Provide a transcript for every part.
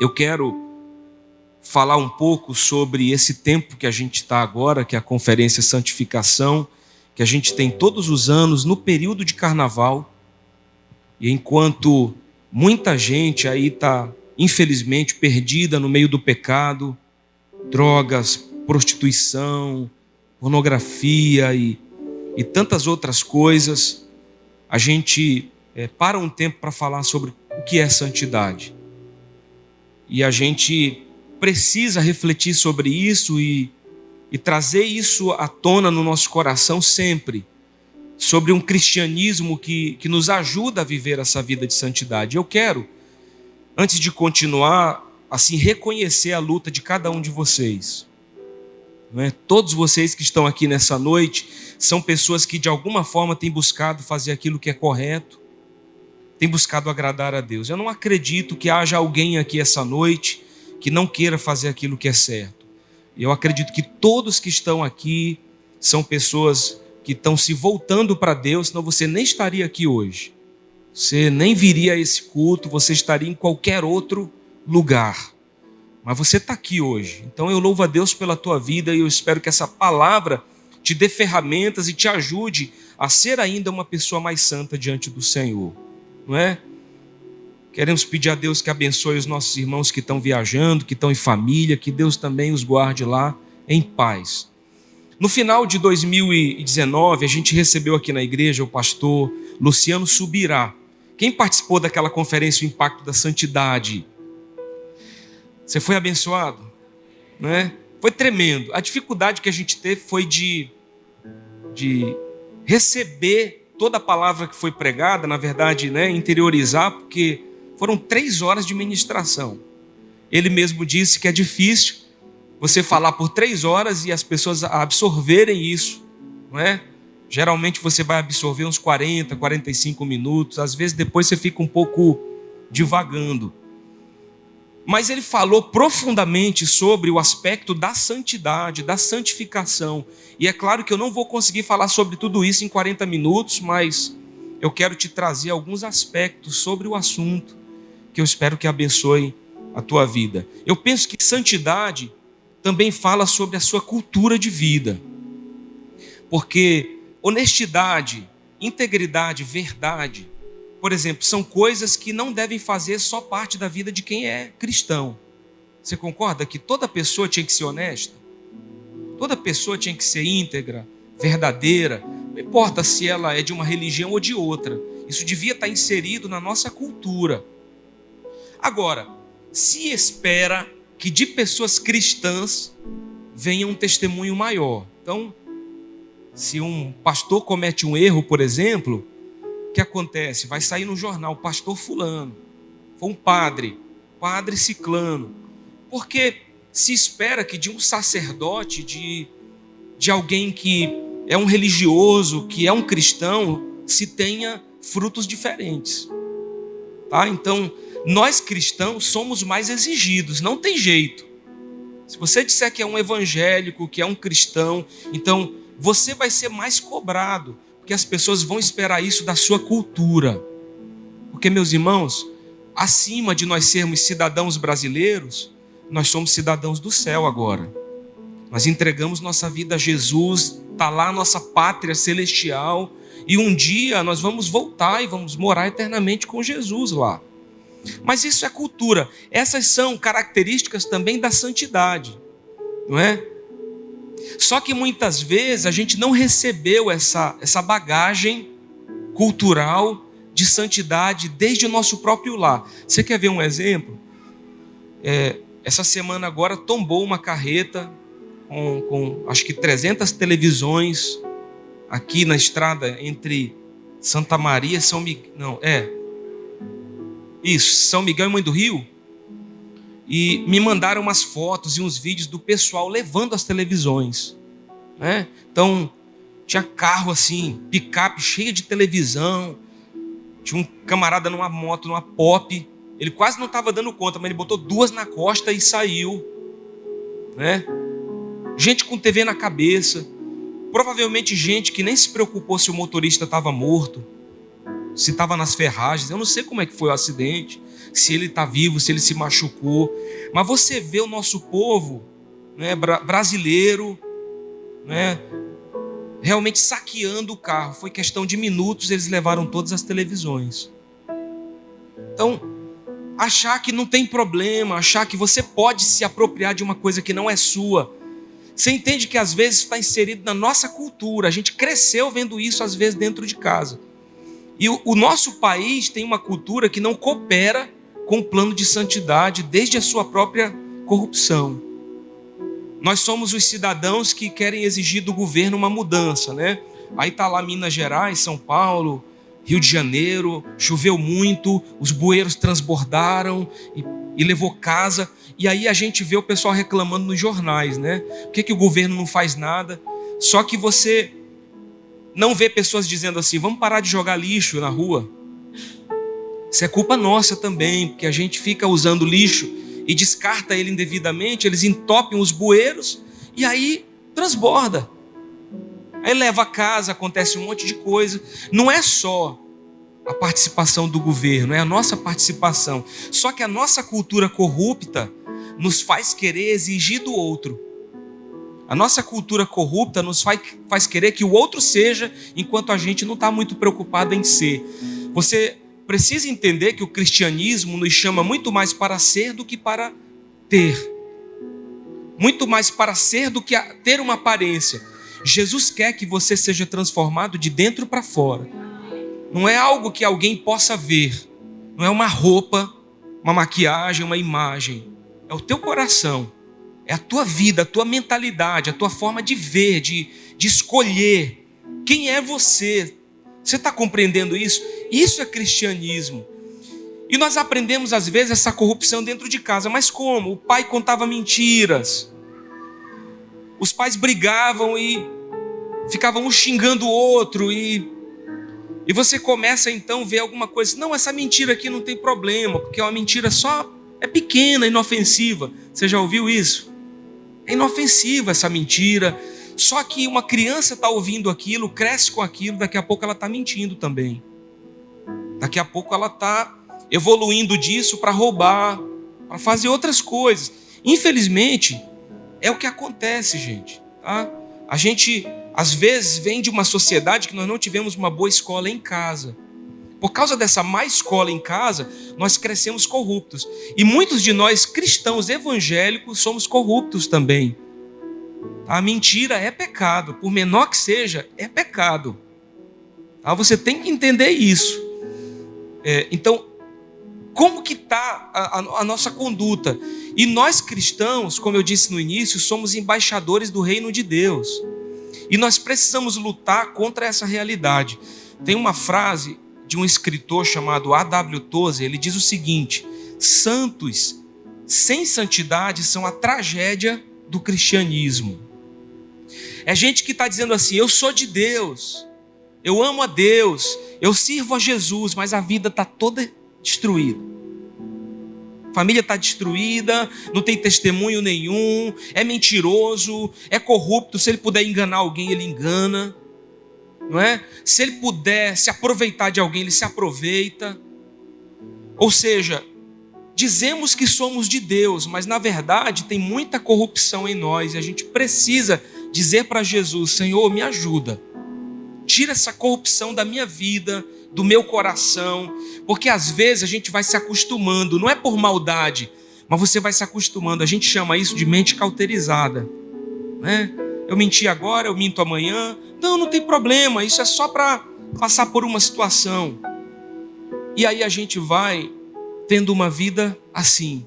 eu quero falar um pouco sobre esse tempo que a gente está agora, que é a Conferência Santificação, que a gente tem todos os anos no período de carnaval. E enquanto muita gente aí está, infelizmente, perdida no meio do pecado, drogas, prostituição, pornografia e, e tantas outras coisas, a gente é, para um tempo para falar sobre o que é santidade. E a gente precisa refletir sobre isso e, e trazer isso à tona no nosso coração sempre, sobre um cristianismo que, que nos ajuda a viver essa vida de santidade. Eu quero, antes de continuar, assim, reconhecer a luta de cada um de vocês. É? Todos vocês que estão aqui nessa noite são pessoas que de alguma forma têm buscado fazer aquilo que é correto, têm buscado agradar a Deus. Eu não acredito que haja alguém aqui essa noite que não queira fazer aquilo que é certo. Eu acredito que todos que estão aqui são pessoas que estão se voltando para Deus, senão você nem estaria aqui hoje. Você nem viria a esse culto, você estaria em qualquer outro lugar. Mas você está aqui hoje. Então eu louvo a Deus pela tua vida e eu espero que essa palavra te dê ferramentas e te ajude a ser ainda uma pessoa mais santa diante do Senhor. Não é? Queremos pedir a Deus que abençoe os nossos irmãos que estão viajando, que estão em família, que Deus também os guarde lá em paz. No final de 2019, a gente recebeu aqui na igreja o pastor Luciano Subirá. Quem participou daquela conferência O Impacto da Santidade? Você foi abençoado? Né? Foi tremendo. A dificuldade que a gente teve foi de, de receber toda a palavra que foi pregada, na verdade, né, interiorizar, porque foram três horas de ministração. Ele mesmo disse que é difícil você falar por três horas e as pessoas absorverem isso, não é? Geralmente você vai absorver uns 40, 45 minutos, às vezes depois você fica um pouco divagando. Mas ele falou profundamente sobre o aspecto da santidade, da santificação. E é claro que eu não vou conseguir falar sobre tudo isso em 40 minutos, mas eu quero te trazer alguns aspectos sobre o assunto que eu espero que abençoe a tua vida. Eu penso que santidade também fala sobre a sua cultura de vida. Porque honestidade, integridade, verdade, por exemplo, são coisas que não devem fazer só parte da vida de quem é cristão. Você concorda que toda pessoa tinha que ser honesta? Toda pessoa tinha que ser íntegra, verdadeira, não importa se ela é de uma religião ou de outra. Isso devia estar inserido na nossa cultura. Agora, se espera que de pessoas cristãs venha um testemunho maior. Então, se um pastor comete um erro, por exemplo, o que acontece? Vai sair no jornal, pastor fulano, foi um padre, padre ciclano. Porque se espera que de um sacerdote, de, de alguém que é um religioso, que é um cristão, se tenha frutos diferentes. Tá? Então, nós cristãos somos mais exigidos, não tem jeito. Se você disser que é um evangélico, que é um cristão, então você vai ser mais cobrado, porque as pessoas vão esperar isso da sua cultura. Porque, meus irmãos, acima de nós sermos cidadãos brasileiros, nós somos cidadãos do céu agora. Nós entregamos nossa vida a Jesus, está lá nossa pátria celestial, e um dia nós vamos voltar e vamos morar eternamente com Jesus lá. Mas isso é cultura. Essas são características também da santidade, não é? Só que muitas vezes a gente não recebeu essa, essa bagagem cultural de santidade desde o nosso próprio lar. Você quer ver um exemplo? É, essa semana agora tombou uma carreta com, com acho que 300 televisões aqui na estrada entre Santa Maria e São Miguel. Não, é, isso, São Miguel e Mãe do Rio. E me mandaram umas fotos e uns vídeos do pessoal levando as televisões. Né? Então, tinha carro assim, picape cheia de televisão. Tinha um camarada numa moto, numa pop. Ele quase não estava dando conta, mas ele botou duas na costa e saiu. Né? Gente com TV na cabeça. Provavelmente gente que nem se preocupou se o motorista estava morto se estava nas ferragens, eu não sei como é que foi o acidente. Se ele está vivo, se ele se machucou. Mas você vê o nosso povo né, brasileiro né, realmente saqueando o carro. Foi questão de minutos, eles levaram todas as televisões. Então, achar que não tem problema, achar que você pode se apropriar de uma coisa que não é sua. Você entende que às vezes está inserido na nossa cultura, a gente cresceu vendo isso às vezes dentro de casa. E o, o nosso país tem uma cultura que não coopera com o plano de santidade desde a sua própria corrupção. Nós somos os cidadãos que querem exigir do governo uma mudança, né? Aí tá lá Minas Gerais, São Paulo, Rio de Janeiro, choveu muito, os bueiros transbordaram e, e, levou casa. E aí a gente vê o pessoal reclamando nos jornais, né? Por que, que o governo não faz nada? Só que você não vê pessoas dizendo assim: vamos parar de jogar lixo na rua. Isso é culpa nossa também, porque a gente fica usando lixo e descarta ele indevidamente, eles entopem os bueiros e aí transborda. Aí leva a casa, acontece um monte de coisa. Não é só a participação do governo, é a nossa participação. Só que a nossa cultura corrupta nos faz querer exigir do outro. A nossa cultura corrupta nos faz, faz querer que o outro seja, enquanto a gente não está muito preocupado em ser. Você precisa entender que o cristianismo nos chama muito mais para ser do que para ter. Muito mais para ser do que ter uma aparência. Jesus quer que você seja transformado de dentro para fora. Não é algo que alguém possa ver. Não é uma roupa, uma maquiagem, uma imagem. É o teu coração. É a tua vida, a tua mentalidade, a tua forma de ver, de, de escolher. Quem é você? Você está compreendendo isso? Isso é cristianismo. E nós aprendemos às vezes essa corrupção dentro de casa, mas como? O pai contava mentiras. Os pais brigavam e ficavam um xingando o outro e e você começa então a ver alguma coisa, não, essa mentira aqui não tem problema, porque é uma mentira só é pequena, inofensiva. Você já ouviu isso? É inofensiva essa mentira. Só que uma criança está ouvindo aquilo, cresce com aquilo, daqui a pouco ela está mentindo também. Daqui a pouco ela está evoluindo disso para roubar, para fazer outras coisas. Infelizmente, é o que acontece, gente. Tá? A gente, às vezes, vem de uma sociedade que nós não tivemos uma boa escola em casa. Por causa dessa má escola em casa, nós crescemos corruptos. E muitos de nós, cristãos evangélicos, somos corruptos também. A mentira é pecado, por menor que seja, é pecado. Ah, você tem que entender isso. É, então, como que está a, a, a nossa conduta? E nós cristãos, como eu disse no início, somos embaixadores do reino de Deus. E nós precisamos lutar contra essa realidade. Tem uma frase de um escritor chamado A.W. Tozer, ele diz o seguinte: santos sem santidade são a tragédia do cristianismo. É gente que está dizendo assim: eu sou de Deus, eu amo a Deus, eu sirvo a Jesus, mas a vida está toda destruída. Família está destruída, não tem testemunho nenhum, é mentiroso, é corrupto. Se ele puder enganar alguém, ele engana, não é? Se ele puder se aproveitar de alguém, ele se aproveita. Ou seja, dizemos que somos de Deus, mas na verdade tem muita corrupção em nós e a gente precisa dizer para Jesus: Senhor, me ajuda, tira essa corrupção da minha vida, do meu coração, porque às vezes a gente vai se acostumando, não é por maldade, mas você vai se acostumando. A gente chama isso de mente cauterizada, né? Eu menti agora, eu minto amanhã. Não, não tem problema, isso é só para passar por uma situação. E aí a gente vai tendo uma vida assim.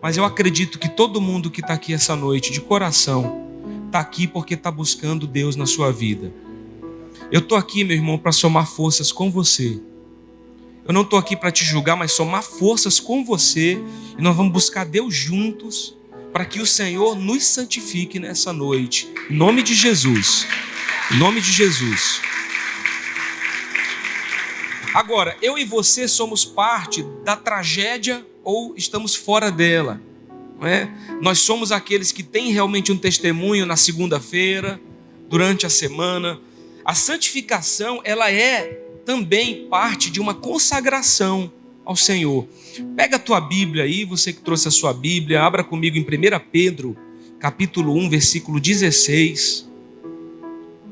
Mas eu acredito que todo mundo que está aqui essa noite, de coração, está aqui porque está buscando Deus na sua vida. Eu estou aqui, meu irmão, para somar forças com você. Eu não estou aqui para te julgar, mas somar forças com você. E nós vamos buscar Deus juntos para que o Senhor nos santifique nessa noite. Em nome de Jesus. Em nome de Jesus. Agora, eu e você somos parte da tragédia ou estamos fora dela. Não é? Nós somos aqueles que têm realmente um testemunho na segunda-feira, durante a semana. A santificação, ela é também parte de uma consagração. ao Senhor. Pega a tua Bíblia aí, você que trouxe a sua Bíblia, abra comigo em 1 Pedro, capítulo 1, versículo 16.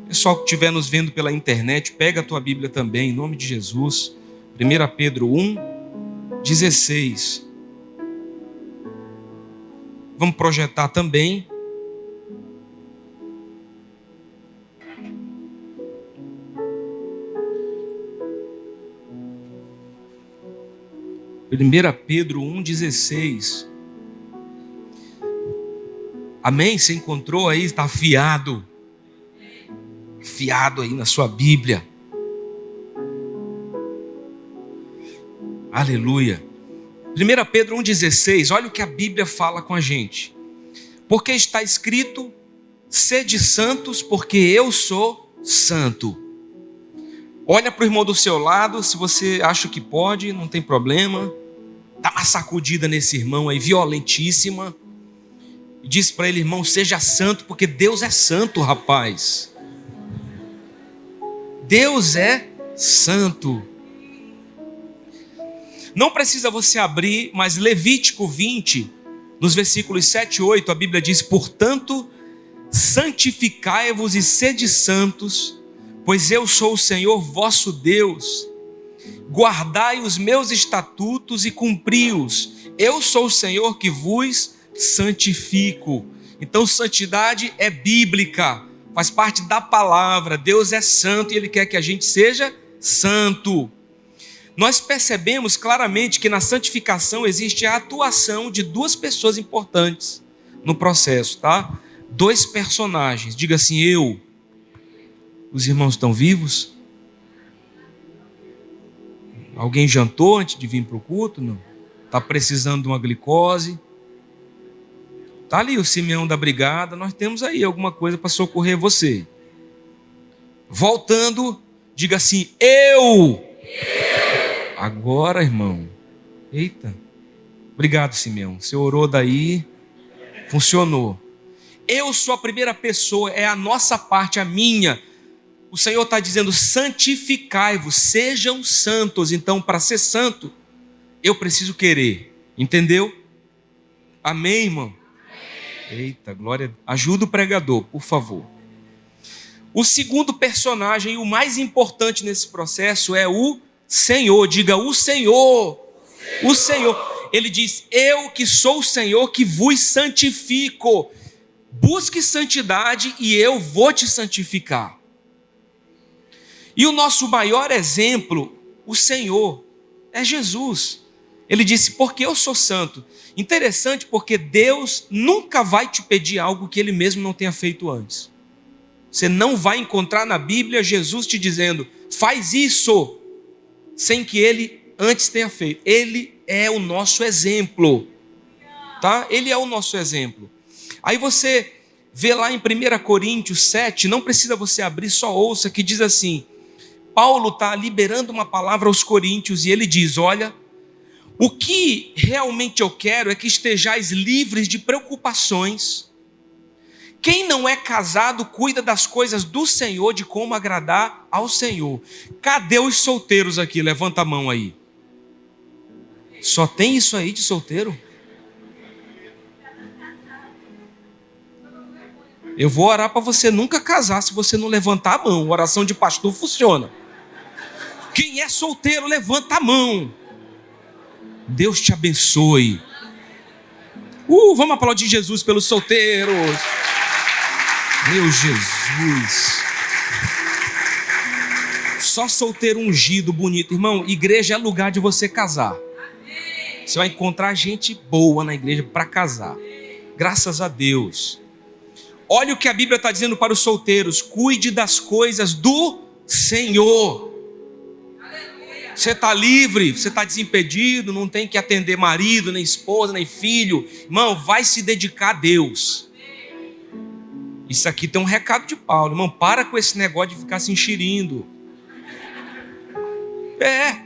Pessoal que estiver nos vendo pela internet, pega a tua Bíblia também, em nome de Jesus. 1 Pedro 1, 16. Vamos projetar também. Primeira Pedro 1,16. Amém? Você encontrou aí? Está afiado. Afiado aí na sua Bíblia. Aleluia. 1 Pedro 1,16, olha o que a Bíblia fala com a gente. Porque está escrito: sede santos, porque eu sou santo. Olha para o irmão do seu lado, se você acha que pode, não tem problema. Dá uma sacudida nesse irmão aí, violentíssima. E diz para ele, irmão, seja santo, porque Deus é santo, rapaz. Deus é santo. Não precisa você abrir, mas Levítico 20, nos versículos 7 e 8, a Bíblia diz: Portanto, santificai-vos e sede santos, pois eu sou o Senhor vosso Deus. Guardai os meus estatutos e cumpri-os. Eu sou o Senhor que vos santifico. Então, santidade é bíblica, faz parte da palavra. Deus é santo e Ele quer que a gente seja santo nós percebemos claramente que na santificação existe a atuação de duas pessoas importantes no processo, tá? Dois personagens. Diga assim, eu. Os irmãos estão vivos? Alguém jantou antes de vir para o culto? Não. Está precisando de uma glicose? Está ali o Simeão da brigada. Nós temos aí alguma coisa para socorrer você. Voltando, diga assim: eu. eu Agora, irmão. Eita. Obrigado, Simeão. Você orou daí, funcionou. Eu sou a primeira pessoa, é a nossa parte, a minha. O Senhor está dizendo: santificai-vos, sejam santos. Então, para ser santo, eu preciso querer. Entendeu? Amém, irmão? Eita, glória. Ajuda o pregador, por favor. O segundo personagem, o mais importante nesse processo, é o Senhor, diga o Senhor, o Senhor. Ele diz: Eu que sou o Senhor que vos santifico. Busque santidade e eu vou te santificar. E o nosso maior exemplo, o Senhor, é Jesus. Ele disse: Porque eu sou santo. Interessante porque Deus nunca vai te pedir algo que ele mesmo não tenha feito antes. Você não vai encontrar na Bíblia Jesus te dizendo: faz isso sem que ele antes tenha feito. Ele é o nosso exemplo. Tá? Ele é o nosso exemplo. Aí você vê lá em 1 Coríntios 7, não precisa você abrir, só ouça, que diz assim: Paulo está liberando uma palavra aos coríntios e ele diz: Olha, o que realmente eu quero é que estejais livres de preocupações quem não é casado cuida das coisas do Senhor, de como agradar ao Senhor. Cadê os solteiros aqui? Levanta a mão aí. Só tem isso aí de solteiro? Eu vou orar para você nunca casar se você não levantar a mão. Oração de pastor funciona. Quem é solteiro, levanta a mão. Deus te abençoe. Uh, vamos aplaudir Jesus pelos solteiros. Meu Jesus. Só solteiro ungido, bonito. Irmão, igreja é lugar de você casar. Você vai encontrar gente boa na igreja para casar. Graças a Deus. Olha o que a Bíblia está dizendo para os solteiros: cuide das coisas do Senhor. Você está livre, você está desimpedido, não tem que atender marido, nem esposa, nem filho. Irmão, vai se dedicar a Deus. Isso aqui tem um recado de Paulo, irmão. Para com esse negócio de ficar se enxerindo. É.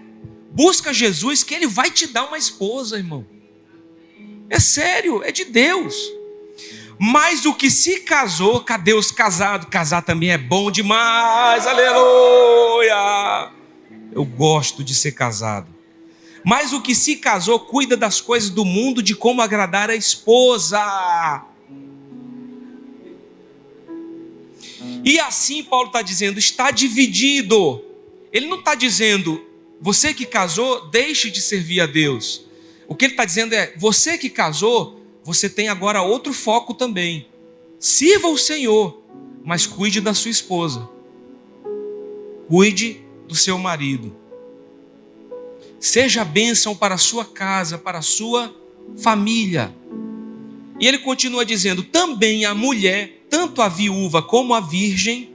Busca Jesus que ele vai te dar uma esposa, irmão. É sério, é de Deus. Mas o que se casou, cadê os casados? Casar também é bom demais, aleluia. Eu gosto de ser casado. Mas o que se casou cuida das coisas do mundo, de como agradar a esposa. E assim Paulo está dizendo, está dividido. Ele não está dizendo, você que casou, deixe de servir a Deus. O que ele está dizendo é, você que casou, você tem agora outro foco também. Sirva o Senhor, mas cuide da sua esposa. Cuide do seu marido. Seja bênção para a sua casa, para a sua família. E ele continua dizendo: também a mulher, tanto a viúva como a virgem,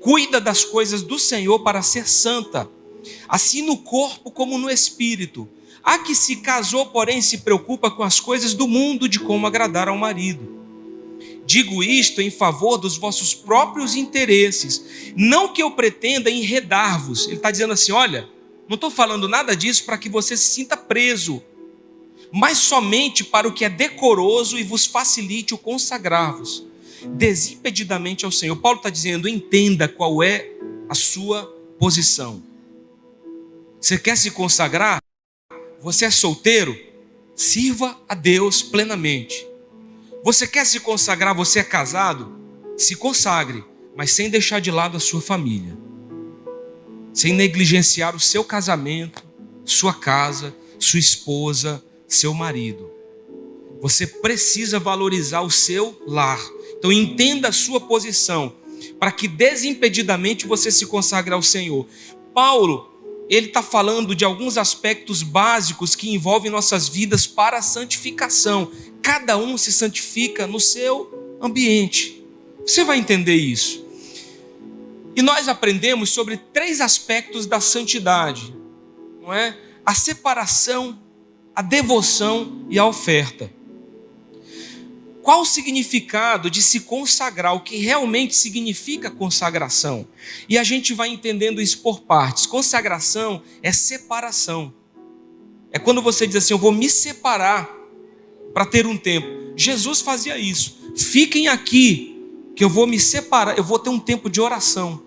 cuida das coisas do Senhor para ser santa, assim no corpo como no espírito. A que se casou, porém, se preocupa com as coisas do mundo, de como agradar ao marido. Digo isto em favor dos vossos próprios interesses, não que eu pretenda enredar-vos. Ele está dizendo assim: olha, não estou falando nada disso para que você se sinta preso, mas somente para o que é decoroso e vos facilite o consagrar-vos desimpedidamente ao Senhor. Paulo está dizendo: entenda qual é a sua posição. Você quer se consagrar? Você é solteiro? Sirva a Deus plenamente. Você quer se consagrar? Você é casado? Se consagre, mas sem deixar de lado a sua família, sem negligenciar o seu casamento, sua casa, sua esposa, seu marido. Você precisa valorizar o seu lar. Então entenda a sua posição, para que desimpedidamente você se consagre ao Senhor. Paulo, ele está falando de alguns aspectos básicos que envolvem nossas vidas para a santificação. Cada um se santifica no seu ambiente. Você vai entender isso. E nós aprendemos sobre três aspectos da santidade, não é? A separação, a devoção e a oferta. Qual o significado de se consagrar, o que realmente significa consagração? E a gente vai entendendo isso por partes. Consagração é separação. É quando você diz assim: Eu vou me separar para ter um tempo. Jesus fazia isso. Fiquem aqui, que eu vou me separar, eu vou ter um tempo de oração.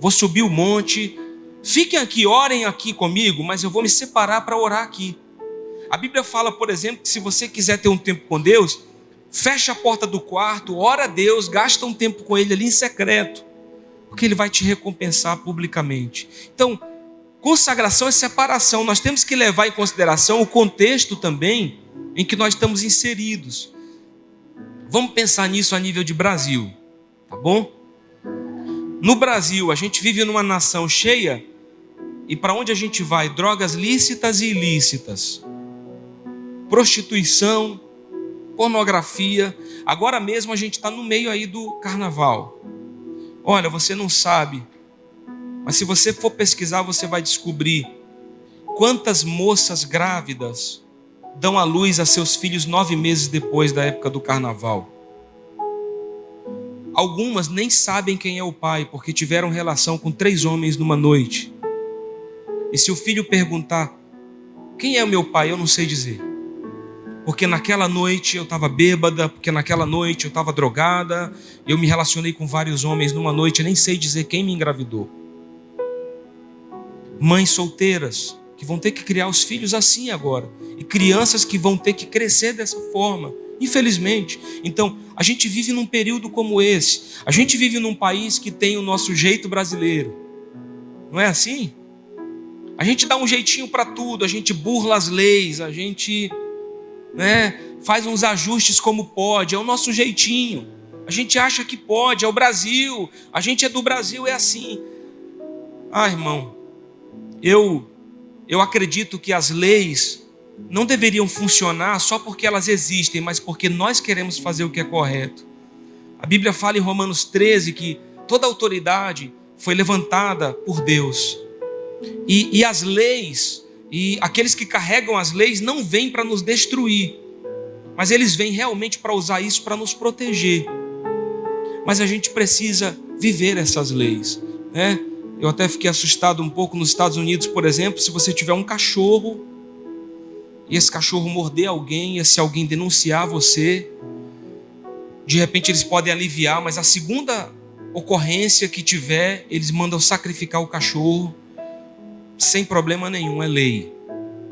Vou subir o monte. Fiquem aqui, orem aqui comigo, mas eu vou me separar para orar aqui. A Bíblia fala, por exemplo, que se você quiser ter um tempo com Deus, fecha a porta do quarto, ora a Deus, gasta um tempo com Ele ali em secreto, porque Ele vai te recompensar publicamente. Então, consagração é separação. Nós temos que levar em consideração o contexto também em que nós estamos inseridos. Vamos pensar nisso a nível de Brasil, tá bom? No Brasil, a gente vive numa nação cheia e para onde a gente vai? Drogas lícitas e ilícitas, prostituição, pornografia. Agora mesmo a gente está no meio aí do carnaval. Olha, você não sabe, mas se você for pesquisar, você vai descobrir quantas moças grávidas dão à luz a seus filhos nove meses depois da época do carnaval. Algumas nem sabem quem é o pai, porque tiveram relação com três homens numa noite. E se o filho perguntar: Quem é o meu pai? Eu não sei dizer porque naquela noite eu estava bêbada, porque naquela noite eu estava drogada, eu me relacionei com vários homens numa noite, eu nem sei dizer quem me engravidou. Mães solteiras que vão ter que criar os filhos assim agora, e crianças que vão ter que crescer dessa forma, infelizmente. Então, a gente vive num período como esse, a gente vive num país que tem o nosso jeito brasileiro, não é assim? A gente dá um jeitinho para tudo, a gente burla as leis, a gente né? faz uns ajustes como pode, é o nosso jeitinho. A gente acha que pode, é o Brasil, a gente é do Brasil, é assim. Ah, irmão, eu, eu acredito que as leis não deveriam funcionar só porque elas existem, mas porque nós queremos fazer o que é correto. A Bíblia fala em Romanos 13 que toda autoridade foi levantada por Deus. E, e as leis e aqueles que carregam as leis não vêm para nos destruir, mas eles vêm realmente para usar isso para nos proteger. Mas a gente precisa viver essas leis, né? Eu até fiquei assustado um pouco nos Estados Unidos, por exemplo, se você tiver um cachorro e esse cachorro morder alguém, e se alguém denunciar você, de repente eles podem aliviar, mas a segunda ocorrência que tiver, eles mandam sacrificar o cachorro sem problema nenhum, é lei.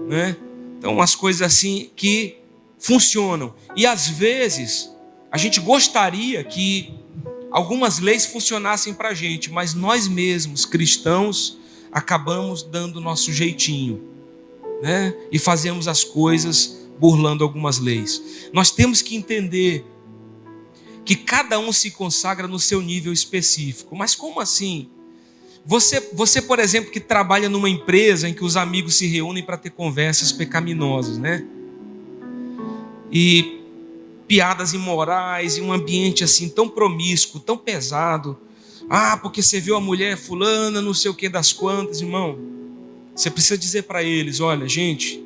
né? Então, umas coisas assim que funcionam. E às vezes, a gente gostaria que algumas leis funcionassem para a gente, mas nós mesmos, cristãos, acabamos dando nosso jeitinho, né? E fazemos as coisas burlando algumas leis. Nós temos que entender que cada um se consagra no seu nível específico. Mas como assim? Você, você, por exemplo, que trabalha numa empresa em que os amigos se reúnem para ter conversas pecaminosas, né? E piadas imorais, e um ambiente assim tão promíscuo, tão pesado. Ah, porque você viu a mulher fulana, não sei o que das quantas, irmão. Você precisa dizer para eles: olha, gente,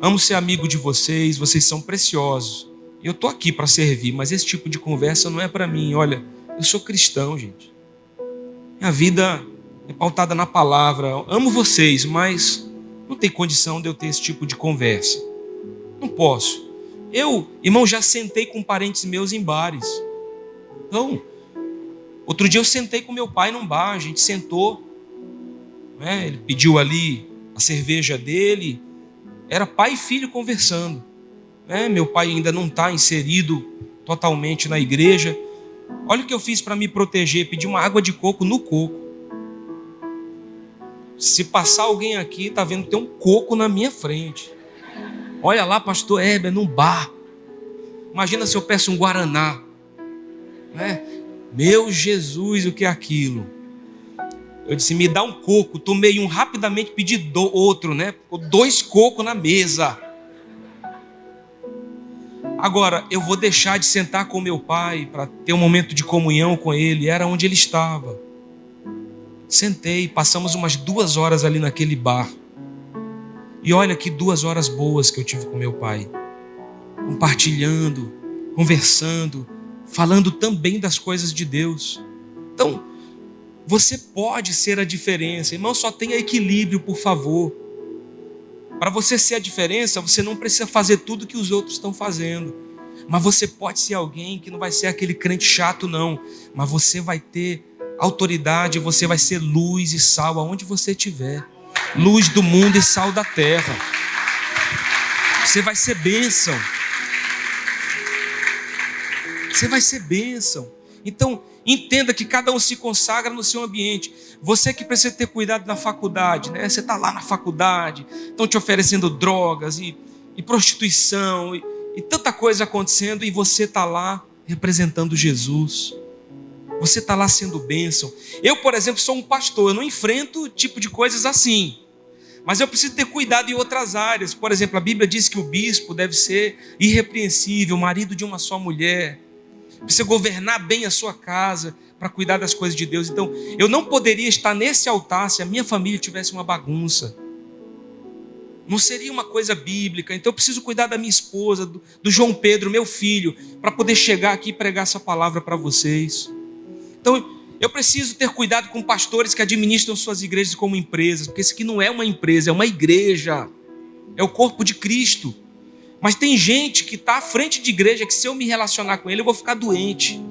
amo ser amigo de vocês, vocês são preciosos. Eu estou aqui para servir, mas esse tipo de conversa não é para mim. Olha, eu sou cristão, gente. Minha vida é pautada na palavra. amo vocês, mas não tem condição de eu ter esse tipo de conversa. Não posso. Eu, irmão, já sentei com parentes meus em bares. Então, outro dia eu sentei com meu pai num bar, a gente sentou. Né? Ele pediu ali a cerveja dele. Era pai e filho conversando. Né? Meu pai ainda não está inserido totalmente na igreja. Olha o que eu fiz para me proteger: pedi uma água de coco no coco. Se passar alguém aqui, tá vendo tem um coco na minha frente. Olha lá, pastor Heber, num bar. Imagina se eu peço um guaraná. Né? Meu Jesus, o que é aquilo? Eu disse, me dá um coco. Tomei um rapidamente, pedi do, outro, né? Dois cocos na mesa. Agora, eu vou deixar de sentar com meu pai para ter um momento de comunhão com ele. Era onde ele estava. Sentei, passamos umas duas horas ali naquele bar. E olha que duas horas boas que eu tive com meu pai. Compartilhando, conversando, falando também das coisas de Deus. Então, você pode ser a diferença. Irmão, só tenha equilíbrio, por favor. Para você ser a diferença, você não precisa fazer tudo que os outros estão fazendo. Mas você pode ser alguém que não vai ser aquele crente chato, não. Mas você vai ter autoridade, você vai ser luz e sal aonde você estiver. Luz do mundo e sal da terra. Você vai ser bênção. Você vai ser bênção. Então, Entenda que cada um se consagra no seu ambiente. Você que precisa ter cuidado na faculdade, né? Você está lá na faculdade, estão te oferecendo drogas e, e prostituição e, e tanta coisa acontecendo e você está lá representando Jesus. Você está lá sendo bênção. Eu, por exemplo, sou um pastor, eu não enfrento tipo de coisas assim. Mas eu preciso ter cuidado em outras áreas. Por exemplo, a Bíblia diz que o bispo deve ser irrepreensível, marido de uma só mulher precisa governar bem a sua casa para cuidar das coisas de Deus. Então, eu não poderia estar nesse altar se a minha família tivesse uma bagunça. Não seria uma coisa bíblica. Então, eu preciso cuidar da minha esposa, do, do João Pedro, meu filho, para poder chegar aqui e pregar essa palavra para vocês. Então, eu preciso ter cuidado com pastores que administram suas igrejas como empresas, porque isso aqui não é uma empresa, é uma igreja. É o corpo de Cristo. Mas tem gente que está à frente de igreja que se eu me relacionar com ele, eu vou ficar doente.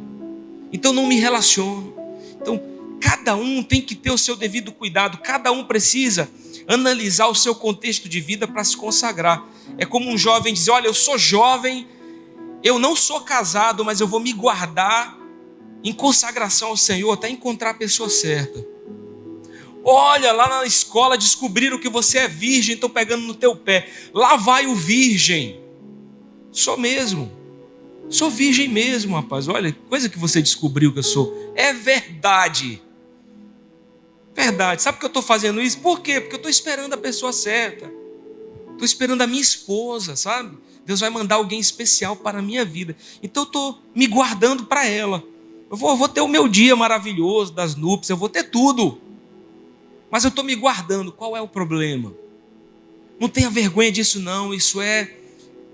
Então não me relaciono. Então, cada um tem que ter o seu devido cuidado, cada um precisa analisar o seu contexto de vida para se consagrar. É como um jovem dizer: Olha, eu sou jovem, eu não sou casado, mas eu vou me guardar em consagração ao Senhor até encontrar a pessoa certa. Olha, lá na escola descobriram que você é virgem, estão pegando no teu pé. Lá vai o virgem. Sou mesmo. Sou virgem mesmo, rapaz. Olha, coisa que você descobriu que eu sou. É verdade. Verdade. Sabe por que eu estou fazendo isso? Por quê? Porque eu estou esperando a pessoa certa. Estou esperando a minha esposa, sabe? Deus vai mandar alguém especial para a minha vida. Então eu estou me guardando para ela. Eu vou, eu vou ter o meu dia maravilhoso das núpcias, eu vou ter tudo. Mas eu estou me guardando. Qual é o problema? Não tenha vergonha disso, não. Isso é,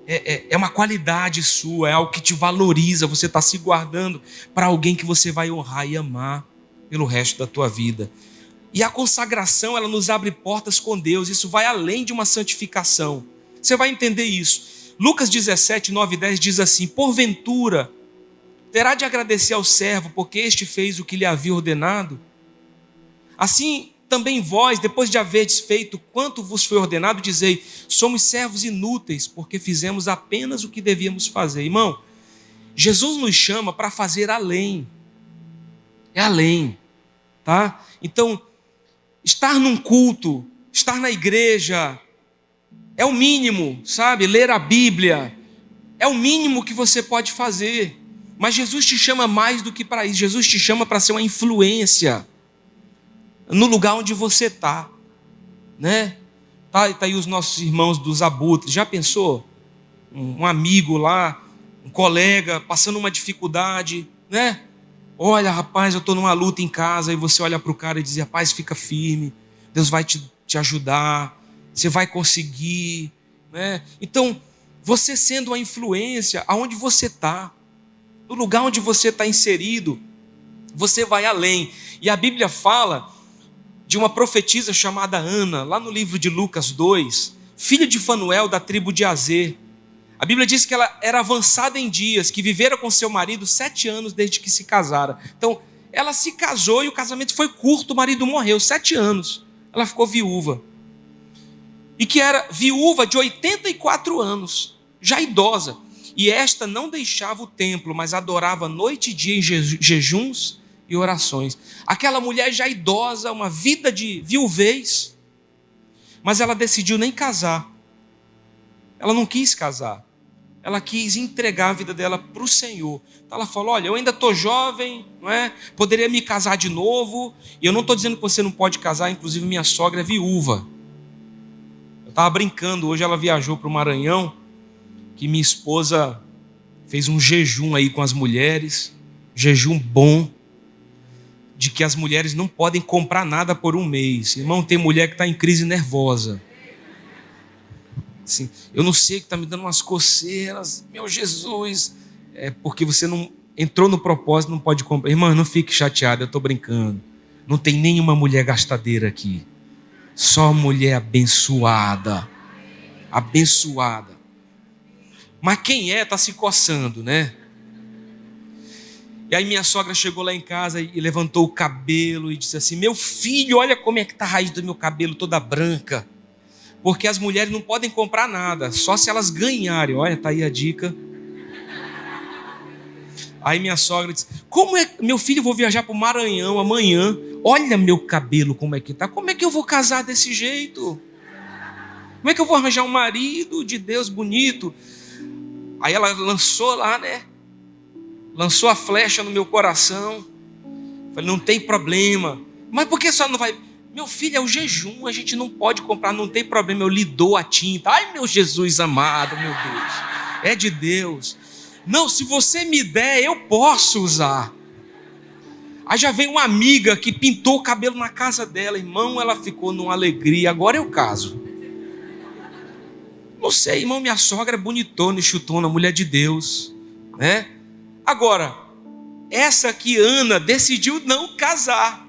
é, é, é uma qualidade sua, é algo que te valoriza. Você está se guardando para alguém que você vai honrar e amar pelo resto da tua vida. E a consagração, ela nos abre portas com Deus. Isso vai além de uma santificação. Você vai entender isso. Lucas 17, 9 e 10 diz assim: Porventura, terá de agradecer ao servo, porque este fez o que lhe havia ordenado? Assim, também vós, depois de haverdes feito quanto vos foi ordenado, dizei: somos servos inúteis, porque fizemos apenas o que devíamos fazer. Irmão, Jesus nos chama para fazer além. É além, tá? Então, estar num culto, estar na igreja, é o mínimo, sabe? Ler a Bíblia, é o mínimo que você pode fazer. Mas Jesus te chama mais do que para isso. Jesus te chama para ser uma influência no lugar onde você está, né? Tá, tá aí os nossos irmãos dos abutres. Já pensou? Um, um amigo lá, um colega passando uma dificuldade, né? Olha, rapaz, eu estou numa luta em casa, e você olha para o cara e diz: rapaz, fica firme, Deus vai te, te ajudar, você vai conseguir. Né? Então, você sendo uma influência aonde você está, no lugar onde você está inserido, você vai além. E a Bíblia fala de uma profetisa chamada Ana, lá no livro de Lucas 2, filha de Fanuel da tribo de Azer. A Bíblia diz que ela era avançada em dias, que vivera com seu marido sete anos desde que se casara. Então, ela se casou e o casamento foi curto, o marido morreu, sete anos. Ela ficou viúva. E que era viúva de 84 anos, já idosa. E esta não deixava o templo, mas adorava noite e dia em jejuns e orações. Aquela mulher já idosa, uma vida de viuvez, mas ela decidiu nem casar. Ela não quis casar. Ela quis entregar a vida dela para o Senhor. Então ela falou: Olha, eu ainda estou jovem, não é? Poderia me casar de novo. E eu não estou dizendo que você não pode casar, inclusive minha sogra é viúva. Eu estava brincando, hoje ela viajou para o Maranhão, que minha esposa fez um jejum aí com as mulheres, jejum bom de que as mulheres não podem comprar nada por um mês. Irmão, tem mulher que está em crise nervosa. Assim, eu não sei que está me dando umas coceiras, meu Jesus. É porque você não entrou no propósito, não pode comprar. Irmão, não fique chateado, eu estou brincando. Não tem nenhuma mulher gastadeira aqui. Só mulher abençoada. Abençoada. Mas quem é está se coçando, né? E aí minha sogra chegou lá em casa e levantou o cabelo e disse assim: Meu filho, olha como é que está a raiz do meu cabelo toda branca. Porque as mulheres não podem comprar nada, só se elas ganharem. Olha, tá aí a dica. Aí minha sogra disse: Como é meu filho, vou viajar para o Maranhão amanhã. Olha meu cabelo como é que tá. Como é que eu vou casar desse jeito? Como é que eu vou arranjar um marido de Deus bonito? Aí ela lançou lá, né? Lançou a flecha no meu coração. Falei, não tem problema. Mas por que só não vai? Meu filho, é o jejum, a gente não pode comprar, não tem problema, eu lhe dou a tinta. Ai, meu Jesus amado, meu Deus, é de Deus. Não, se você me der, eu posso usar. Aí já veio uma amiga que pintou o cabelo na casa dela, irmão, ela ficou numa alegria, agora eu caso. Não sei, irmão, minha sogra é bonitona e chutona, mulher de Deus, né? Agora, essa aqui, Ana, decidiu não casar.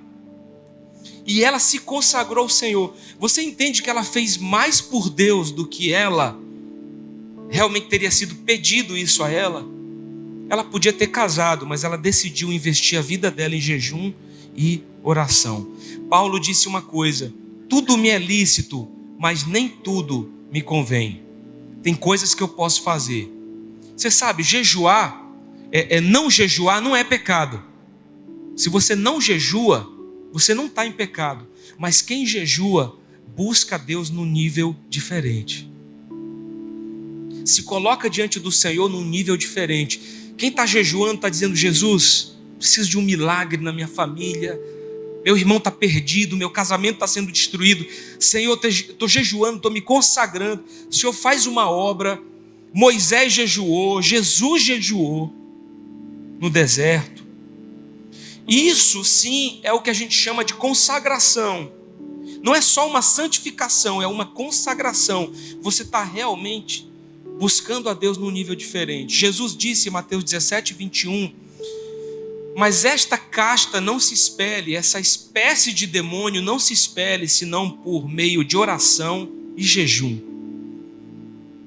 E ela se consagrou ao Senhor. Você entende que ela fez mais por Deus do que ela realmente teria sido pedido isso a ela? Ela podia ter casado, mas ela decidiu investir a vida dela em jejum e oração. Paulo disse uma coisa: tudo me é lícito, mas nem tudo me convém. Tem coisas que eu posso fazer. Você sabe, jejuar é, é não jejuar não é pecado. Se você não jejua, você não está em pecado. Mas quem jejua busca Deus num nível diferente. Se coloca diante do Senhor num nível diferente. Quem está jejuando está dizendo: Jesus, preciso de um milagre na minha família. Meu irmão está perdido, meu casamento está sendo destruído. Senhor, estou jejuando, estou me consagrando. Senhor faz uma obra. Moisés jejuou, Jesus jejuou no deserto. Isso sim é o que a gente chama de consagração. Não é só uma santificação, é uma consagração. Você está realmente buscando a Deus num nível diferente. Jesus disse em Mateus 17, 21. Mas esta casta não se espelhe, essa espécie de demônio não se espelhe senão por meio de oração e jejum.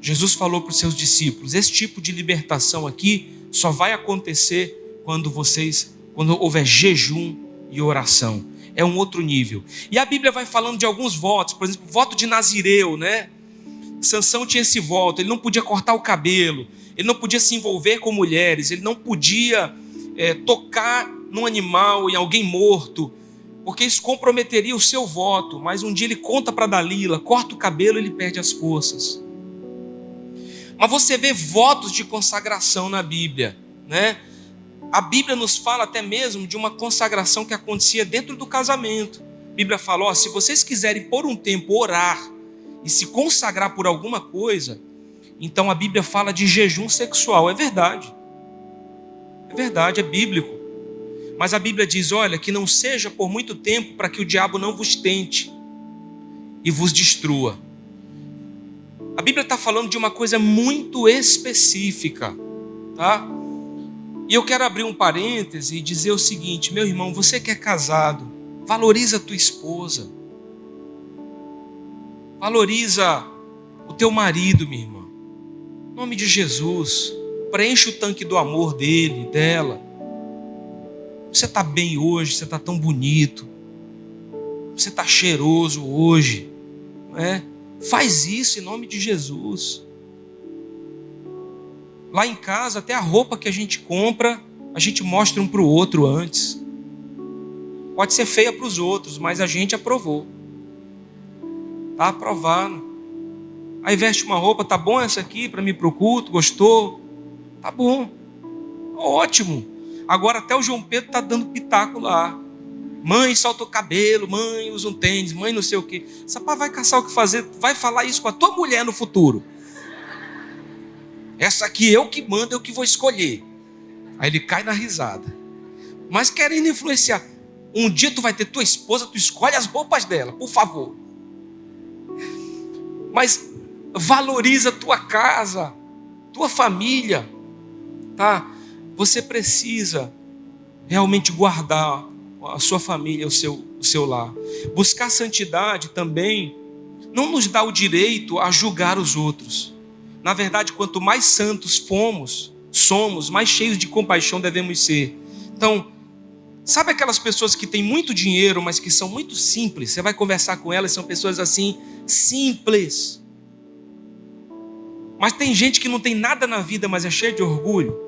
Jesus falou para os seus discípulos: esse tipo de libertação aqui só vai acontecer quando vocês, quando houver jejum e oração. é um outro nível. E a Bíblia vai falando de alguns votos, por exemplo, voto de Nazireu, né? Sansão tinha esse voto, ele não podia cortar o cabelo, ele não podia se envolver com mulheres, ele não podia é, tocar num animal, em alguém morto, porque isso comprometeria o seu voto. Mas um dia ele conta para Dalila, corta o cabelo, ele perde as forças. Mas você vê votos de consagração na Bíblia, né? A Bíblia nos fala até mesmo de uma consagração que acontecia dentro do casamento. A Bíblia fala: se vocês quiserem por um tempo orar e se consagrar por alguma coisa, então a Bíblia fala de jejum sexual. É verdade. É verdade, é bíblico. Mas a Bíblia diz: olha, que não seja por muito tempo para que o diabo não vos tente e vos destrua. A Bíblia está falando de uma coisa muito específica, tá? E eu quero abrir um parêntese e dizer o seguinte, meu irmão, você que é casado, valoriza a tua esposa. Valoriza o teu marido, minha irmã. Em nome de Jesus, preenche o tanque do amor dele, dela. Você está bem hoje, você está tão bonito. Você está cheiroso hoje, não é? Faz isso em nome de Jesus. Lá em casa, até a roupa que a gente compra, a gente mostra um para o outro antes. Pode ser feia para os outros, mas a gente aprovou. Está aprovado. Aí veste uma roupa, tá bom essa aqui para me para o culto, gostou? Tá bom. Ótimo. Agora até o João Pedro está dando pitaco lá. Mãe, solta o cabelo, mãe, usa um tênis, mãe, não sei o quê. Sapá vai caçar o que fazer, vai falar isso com a tua mulher no futuro. Essa aqui eu que mando, eu que vou escolher. Aí ele cai na risada. Mas querendo influenciar. Um dia tu vai ter tua esposa, tu escolhe as roupas dela, por favor. Mas valoriza tua casa, tua família, tá? Você precisa realmente guardar a sua família, o seu, o seu lar. Buscar santidade também não nos dá o direito a julgar os outros. Na verdade, quanto mais santos fomos, somos, mais cheios de compaixão devemos ser. Então, sabe aquelas pessoas que têm muito dinheiro, mas que são muito simples? Você vai conversar com elas, são pessoas assim, simples. Mas tem gente que não tem nada na vida, mas é cheia de orgulho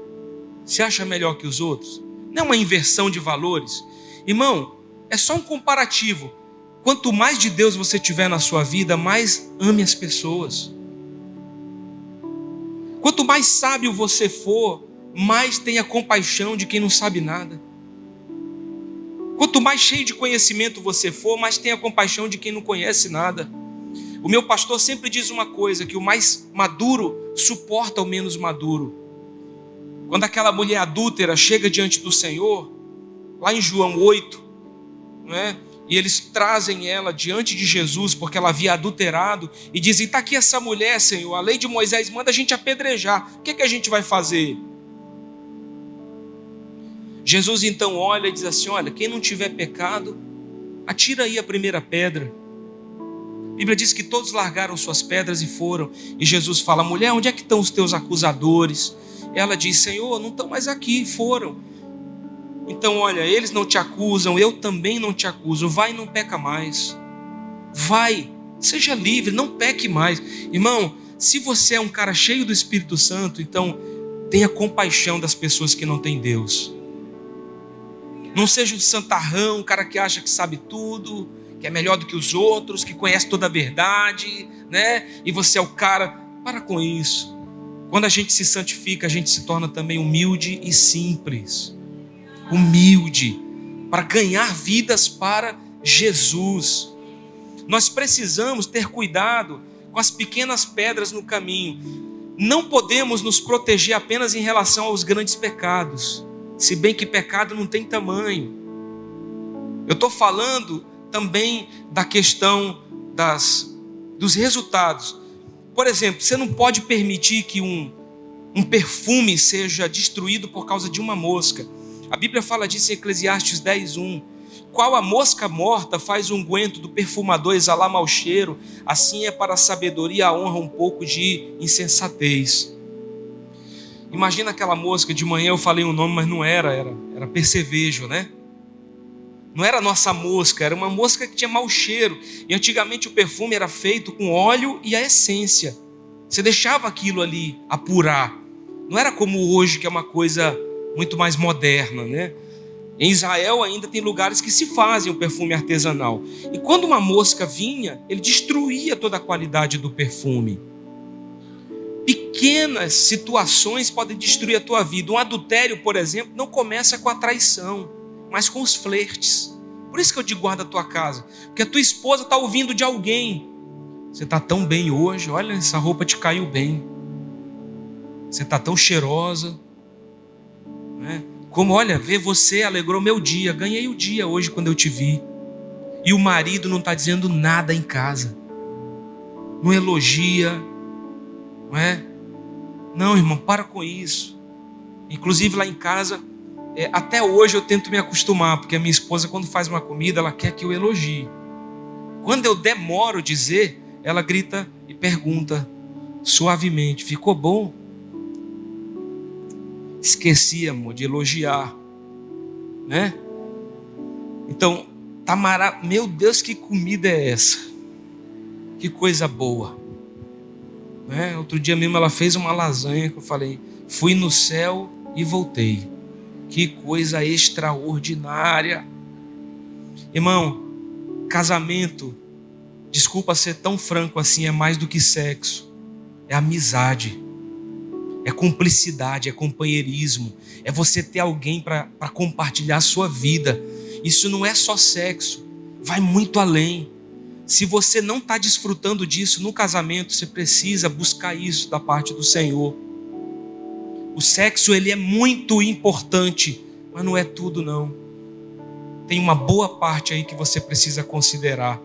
se acha melhor que os outros. Não é uma inversão de valores. Irmão, é só um comparativo. Quanto mais de Deus você tiver na sua vida, mais ame as pessoas. Quanto mais sábio você for, mais tenha compaixão de quem não sabe nada. Quanto mais cheio de conhecimento você for, mais tenha compaixão de quem não conhece nada. O meu pastor sempre diz uma coisa: que o mais maduro suporta o menos maduro. Quando aquela mulher adúltera chega diante do Senhor, lá em João 8, né? e eles trazem ela diante de Jesus, porque ela havia adulterado, e dizem: está aqui essa mulher, Senhor, a lei de Moisés manda a gente apedrejar, o que, é que a gente vai fazer? Jesus então olha e diz assim: Olha, quem não tiver pecado, atira aí a primeira pedra. A Bíblia diz que todos largaram suas pedras e foram. E Jesus fala: Mulher, onde é que estão os teus acusadores? Ela diz: Senhor, não estão mais aqui, foram. Então, olha, eles não te acusam, eu também não te acuso. Vai não peca mais. Vai, seja livre, não peque mais. Irmão, se você é um cara cheio do Espírito Santo, então tenha compaixão das pessoas que não têm Deus. Não seja um santarrão, um cara que acha que sabe tudo, que é melhor do que os outros, que conhece toda a verdade, né? E você é o cara. Para com isso. Quando a gente se santifica, a gente se torna também humilde e simples. Humilde, para ganhar vidas para Jesus. Nós precisamos ter cuidado com as pequenas pedras no caminho. Não podemos nos proteger apenas em relação aos grandes pecados, se bem que pecado não tem tamanho. Eu estou falando também da questão das, dos resultados. Por exemplo, você não pode permitir que um, um perfume seja destruído por causa de uma mosca. A Bíblia fala disso em Eclesiastes 10:1. Qual a mosca morta faz unguento do perfumador exalar mau cheiro, assim é para a sabedoria a honra um pouco de insensatez. Imagina aquela mosca de manhã eu falei o um nome, mas não era, era, era percevejo, né? Não era nossa mosca, era uma mosca que tinha mau cheiro. E antigamente o perfume era feito com óleo e a essência. Você deixava aquilo ali apurar. Não era como hoje, que é uma coisa muito mais moderna, né? Em Israel ainda tem lugares que se fazem o perfume artesanal. E quando uma mosca vinha, ele destruía toda a qualidade do perfume. Pequenas situações podem destruir a tua vida. Um adultério, por exemplo, não começa com a traição, mas com os flertes. Por isso que eu digo guarda a tua casa, porque a tua esposa está ouvindo de alguém. Você está tão bem hoje, olha, essa roupa te caiu bem. Você está tão cheirosa. Né? Como, olha, ver você alegrou meu dia. Ganhei o dia hoje quando eu te vi. E o marido não está dizendo nada em casa. Não elogia. Não é? Não, irmão, para com isso. Inclusive lá em casa, é, até hoje eu tento me acostumar, porque a minha esposa, quando faz uma comida, ela quer que eu elogie. Quando eu demoro dizer, ela grita e pergunta suavemente: ficou bom? Esqueci, amor, de elogiar, né? Então, tá mara... meu Deus, que comida é essa? Que coisa boa. Né? Outro dia mesmo ela fez uma lasanha que eu falei, fui no céu e voltei. Que coisa extraordinária. Irmão, casamento, desculpa ser tão franco assim, é mais do que sexo, é amizade é cumplicidade, é companheirismo, é você ter alguém para compartilhar a sua vida. Isso não é só sexo, vai muito além. Se você não está desfrutando disso no casamento, você precisa buscar isso da parte do Senhor. O sexo ele é muito importante, mas não é tudo não. Tem uma boa parte aí que você precisa considerar.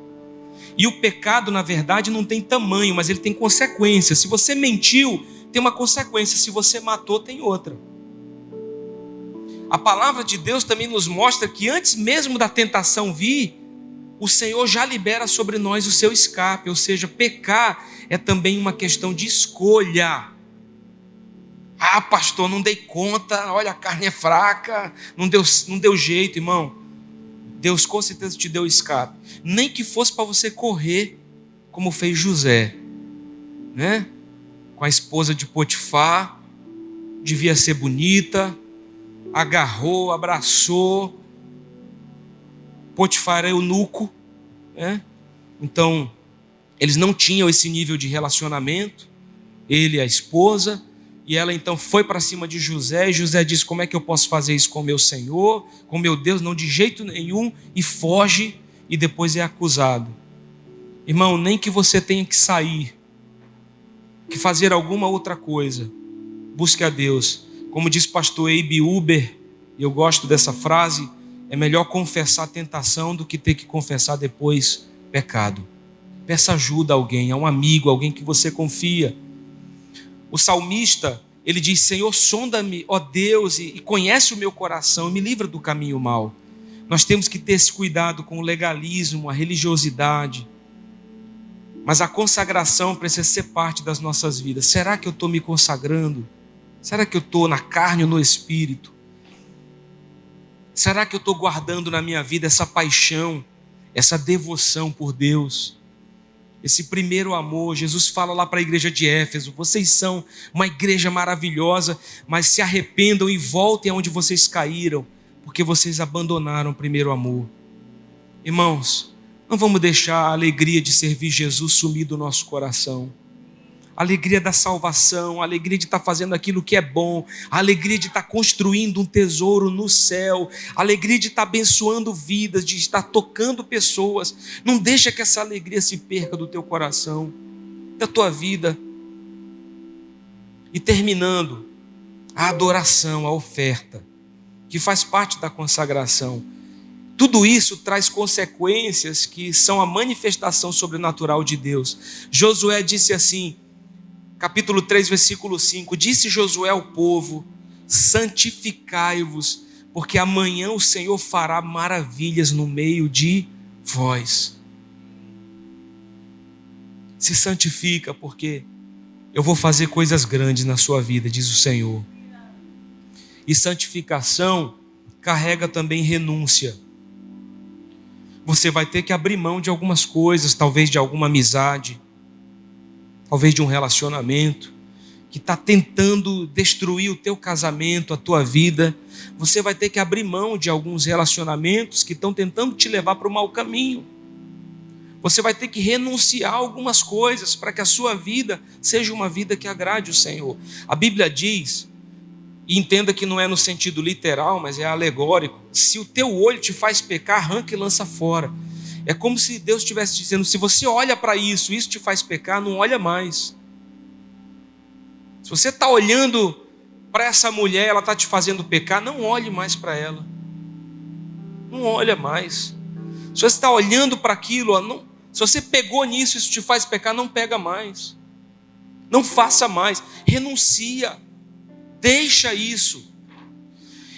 E o pecado, na verdade, não tem tamanho, mas ele tem consequências. Se você mentiu, tem uma consequência. Se você matou, tem outra. A palavra de Deus também nos mostra que antes mesmo da tentação vir, o Senhor já libera sobre nós o seu escape, ou seja, pecar é também uma questão de escolha. Ah, pastor, não dei conta, olha, a carne é fraca, não deu, não deu jeito, irmão. Deus com certeza te deu escape. Nem que fosse para você correr, como fez José, né? Com a esposa de Potifar, devia ser bonita, agarrou, abraçou. Potifar é eunuco, né? Então, eles não tinham esse nível de relacionamento, ele e a esposa, e ela então foi para cima de José, e José disse: Como é que eu posso fazer isso com meu Senhor, com meu Deus? Não, de jeito nenhum, e foge, e depois é acusado. Irmão, nem que você tenha que sair que fazer alguma outra coisa. Busque a Deus. Como diz pastor Abe Uber, e eu gosto dessa frase, é melhor confessar tentação do que ter que confessar depois pecado. Peça ajuda a alguém, a um amigo, a alguém que você confia. O salmista, ele diz: Senhor, sonda-me, ó Deus, e conhece o meu coração, e me livra do caminho mau. Nós temos que ter esse cuidado com o legalismo, a religiosidade. Mas a consagração precisa ser parte das nossas vidas. Será que eu estou me consagrando? Será que eu estou na carne ou no espírito? Será que eu estou guardando na minha vida essa paixão, essa devoção por Deus? Esse primeiro amor, Jesus fala lá para a igreja de Éfeso: vocês são uma igreja maravilhosa, mas se arrependam e voltem aonde vocês caíram, porque vocês abandonaram o primeiro amor. Irmãos, não vamos deixar a alegria de servir Jesus sumir do nosso coração. A alegria da salvação, a alegria de estar fazendo aquilo que é bom, a alegria de estar construindo um tesouro no céu, a alegria de estar abençoando vidas, de estar tocando pessoas. Não deixa que essa alegria se perca do teu coração, da tua vida. E terminando, a adoração, a oferta, que faz parte da consagração. Tudo isso traz consequências que são a manifestação sobrenatural de Deus. Josué disse assim, capítulo 3, versículo 5: Disse Josué ao povo: Santificai-vos, porque amanhã o Senhor fará maravilhas no meio de vós. Se santifica, porque eu vou fazer coisas grandes na sua vida, diz o Senhor. E santificação carrega também renúncia. Você vai ter que abrir mão de algumas coisas, talvez de alguma amizade, talvez de um relacionamento que está tentando destruir o teu casamento, a tua vida. Você vai ter que abrir mão de alguns relacionamentos que estão tentando te levar para o mau caminho. Você vai ter que renunciar a algumas coisas para que a sua vida seja uma vida que agrade o Senhor. A Bíblia diz, entenda que não é no sentido literal, mas é alegórico: se o teu olho te faz pecar, arranca e lança fora. É como se Deus estivesse dizendo: se você olha para isso, isso te faz pecar, não olha mais. Se você está olhando para essa mulher, ela está te fazendo pecar, não olhe mais para ela. Não olha mais. Se você está olhando para aquilo, não, se você pegou nisso, isso te faz pecar, não pega mais. Não faça mais. Renuncia. Deixa isso.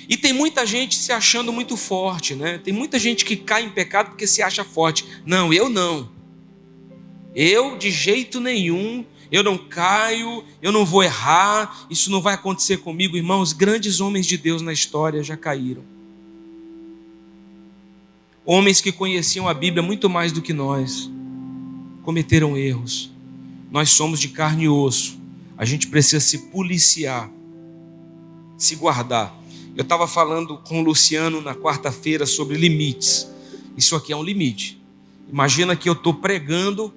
E tem muita gente se achando muito forte, né? Tem muita gente que cai em pecado porque se acha forte. Não, eu não. Eu de jeito nenhum eu não caio, eu não vou errar, isso não vai acontecer comigo, irmãos. Grandes homens de Deus na história já caíram. Homens que conheciam a Bíblia muito mais do que nós, cometeram erros. Nós somos de carne e osso, a gente precisa se policiar, se guardar. Eu estava falando com o Luciano na quarta-feira sobre limites. Isso aqui é um limite. Imagina que eu estou pregando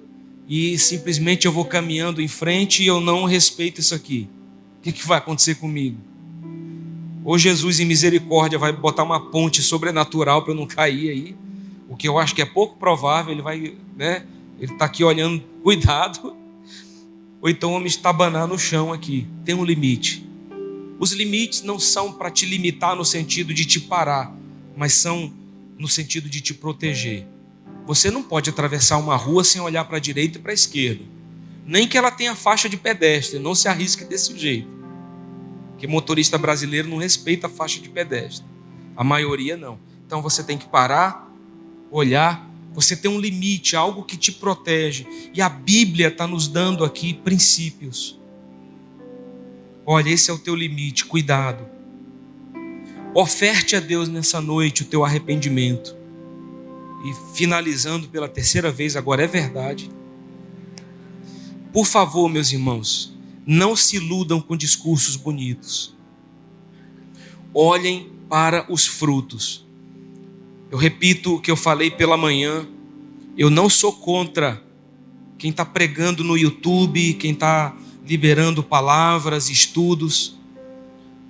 e simplesmente eu vou caminhando em frente e eu não respeito isso aqui, o que, que vai acontecer comigo? Ou Jesus, em misericórdia, vai botar uma ponte sobrenatural para eu não cair aí, o que eu acho que é pouco provável, ele vai, né? Ele está aqui olhando, cuidado. Ou então eu me estabanar no chão aqui, tem um limite. Os limites não são para te limitar no sentido de te parar, mas são no sentido de te proteger. Você não pode atravessar uma rua sem olhar para a direita e para a esquerda. Nem que ela tenha faixa de pedestre, não se arrisque desse jeito. Porque motorista brasileiro não respeita a faixa de pedestre. A maioria não. Então você tem que parar, olhar. Você tem um limite, algo que te protege. E a Bíblia está nos dando aqui princípios. Olha, esse é o teu limite, cuidado. Oferte a Deus nessa noite o teu arrependimento e finalizando pela terceira vez, agora é verdade. Por favor, meus irmãos, não se iludam com discursos bonitos. Olhem para os frutos. Eu repito o que eu falei pela manhã. Eu não sou contra quem está pregando no YouTube, quem está liberando palavras, estudos.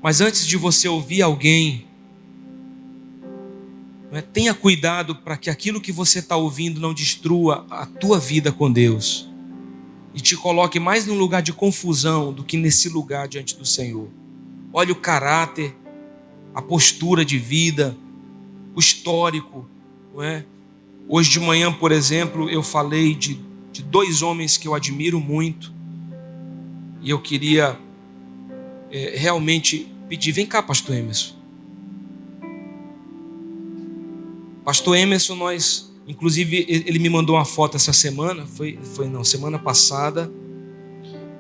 Mas antes de você ouvir alguém é? Tenha cuidado para que aquilo que você está ouvindo não destrua a tua vida com Deus e te coloque mais num lugar de confusão do que nesse lugar diante do Senhor. Olhe o caráter, a postura de vida, o histórico. Não é? Hoje de manhã, por exemplo, eu falei de, de dois homens que eu admiro muito e eu queria é, realmente pedir: vem cá, Pastor Emerson. Pastor Emerson, nós, inclusive, ele me mandou uma foto essa semana, foi, foi não, semana passada,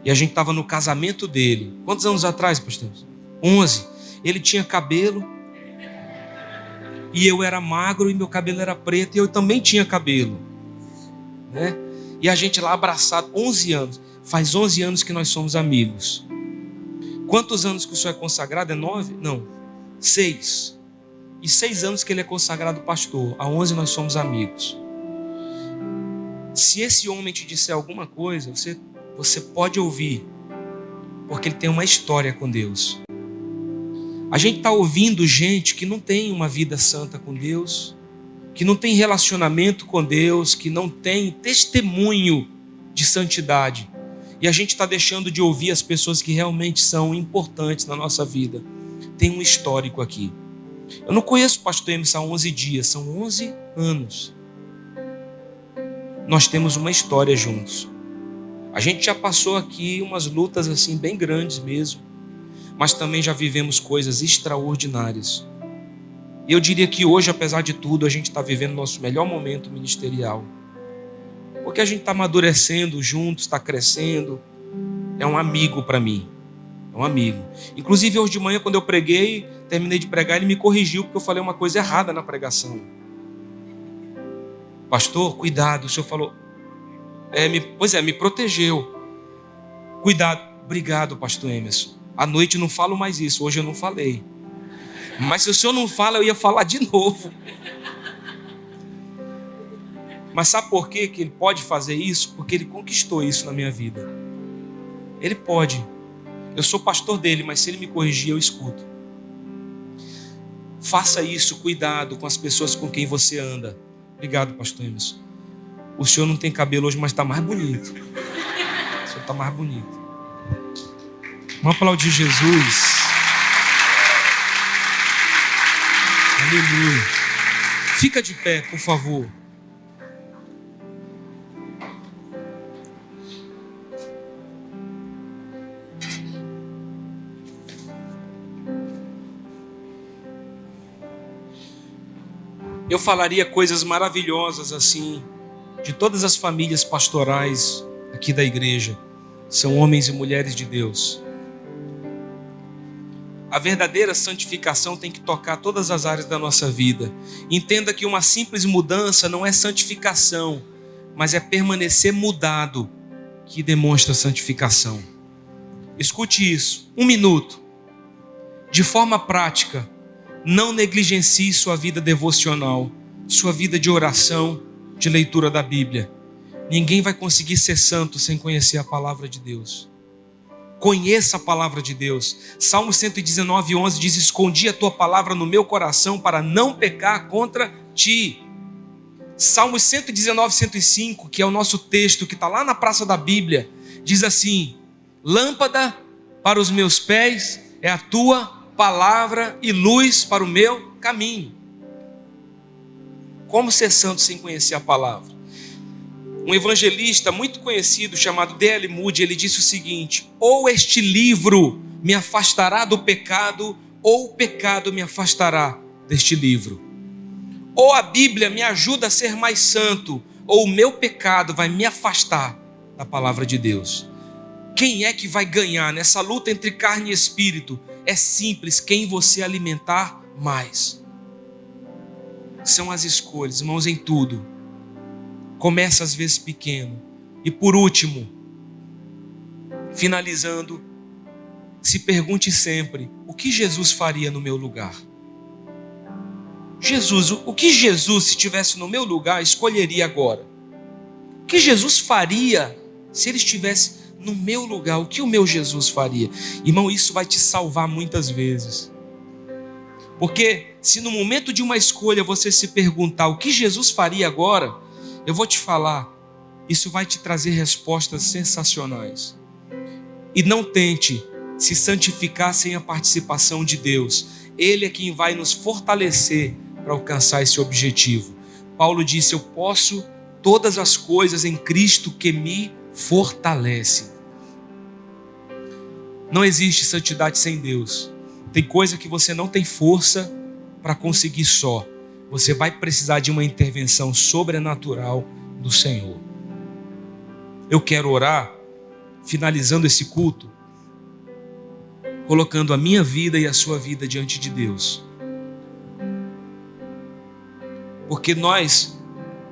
e a gente estava no casamento dele. Quantos anos atrás, pastor? 11. Ele tinha cabelo, e eu era magro, e meu cabelo era preto, e eu também tinha cabelo, né? E a gente lá abraçado, 11 anos. Faz 11 anos que nós somos amigos. Quantos anos que o senhor é consagrado? É nove? Não, seis e seis anos que ele é consagrado pastor. Há onze nós somos amigos. Se esse homem te disser alguma coisa, você, você pode ouvir, porque ele tem uma história com Deus. A gente está ouvindo gente que não tem uma vida santa com Deus, que não tem relacionamento com Deus, que não tem testemunho de santidade. E a gente está deixando de ouvir as pessoas que realmente são importantes na nossa vida. Tem um histórico aqui. Eu não conheço o pastor Emerson há 11 dias, são 11 anos. Nós temos uma história juntos. A gente já passou aqui umas lutas assim bem grandes mesmo, mas também já vivemos coisas extraordinárias. Eu diria que hoje, apesar de tudo, a gente está vivendo nosso melhor momento ministerial. Porque a gente está amadurecendo juntos, está crescendo. É um amigo para mim. É um amigo. Inclusive, hoje de manhã, quando eu preguei, terminei de pregar, ele me corrigiu porque eu falei uma coisa errada na pregação. Pastor, cuidado, o senhor falou. É, me, pois é, me protegeu. Cuidado. Obrigado, pastor Emerson. À noite não falo mais isso, hoje eu não falei. Mas se o senhor não fala, eu ia falar de novo. Mas sabe por quê que ele pode fazer isso? Porque ele conquistou isso na minha vida. Ele pode. Eu sou pastor dele, mas se ele me corrigir, eu escuto. Faça isso, cuidado com as pessoas com quem você anda. Obrigado, pastor Emerson. O senhor não tem cabelo hoje, mas está mais bonito. O senhor está mais bonito. Vamos aplaudir Jesus. Aleluia. Fica de pé, por favor. Eu falaria coisas maravilhosas assim, de todas as famílias pastorais aqui da igreja. São homens e mulheres de Deus. A verdadeira santificação tem que tocar todas as áreas da nossa vida. Entenda que uma simples mudança não é santificação, mas é permanecer mudado que demonstra santificação. Escute isso, um minuto. De forma prática, não negligencie sua vida devocional, sua vida de oração, de leitura da Bíblia. Ninguém vai conseguir ser santo sem conhecer a palavra de Deus. Conheça a palavra de Deus. Salmo 119, 11 diz: Escondi a tua palavra no meu coração para não pecar contra ti. Salmo 119, 105, que é o nosso texto que está lá na praça da Bíblia, diz assim: Lâmpada para os meus pés é a tua palavra e luz para o meu caminho. Como ser santo sem conhecer a palavra? Um evangelista muito conhecido chamado D.L. Moody, ele disse o seguinte: ou este livro me afastará do pecado, ou o pecado me afastará deste livro. Ou a Bíblia me ajuda a ser mais santo, ou o meu pecado vai me afastar da palavra de Deus. Quem é que vai ganhar nessa luta entre carne e espírito? É simples, quem você alimentar mais. São as escolhas, irmãos, em tudo. Começa às vezes pequeno. E por último, finalizando, se pergunte sempre: o que Jesus faria no meu lugar? Jesus, o que Jesus, se estivesse no meu lugar, escolheria agora? O que Jesus faria se ele estivesse no meu lugar, o que o meu Jesus faria? Irmão, isso vai te salvar muitas vezes. Porque se no momento de uma escolha você se perguntar o que Jesus faria agora, eu vou te falar, isso vai te trazer respostas sensacionais. E não tente se santificar sem a participação de Deus. Ele é quem vai nos fortalecer para alcançar esse objetivo. Paulo disse: Eu posso todas as coisas em Cristo que me fortalece. Não existe santidade sem Deus. Tem coisa que você não tem força para conseguir só. Você vai precisar de uma intervenção sobrenatural do Senhor. Eu quero orar, finalizando esse culto, colocando a minha vida e a sua vida diante de Deus. Porque nós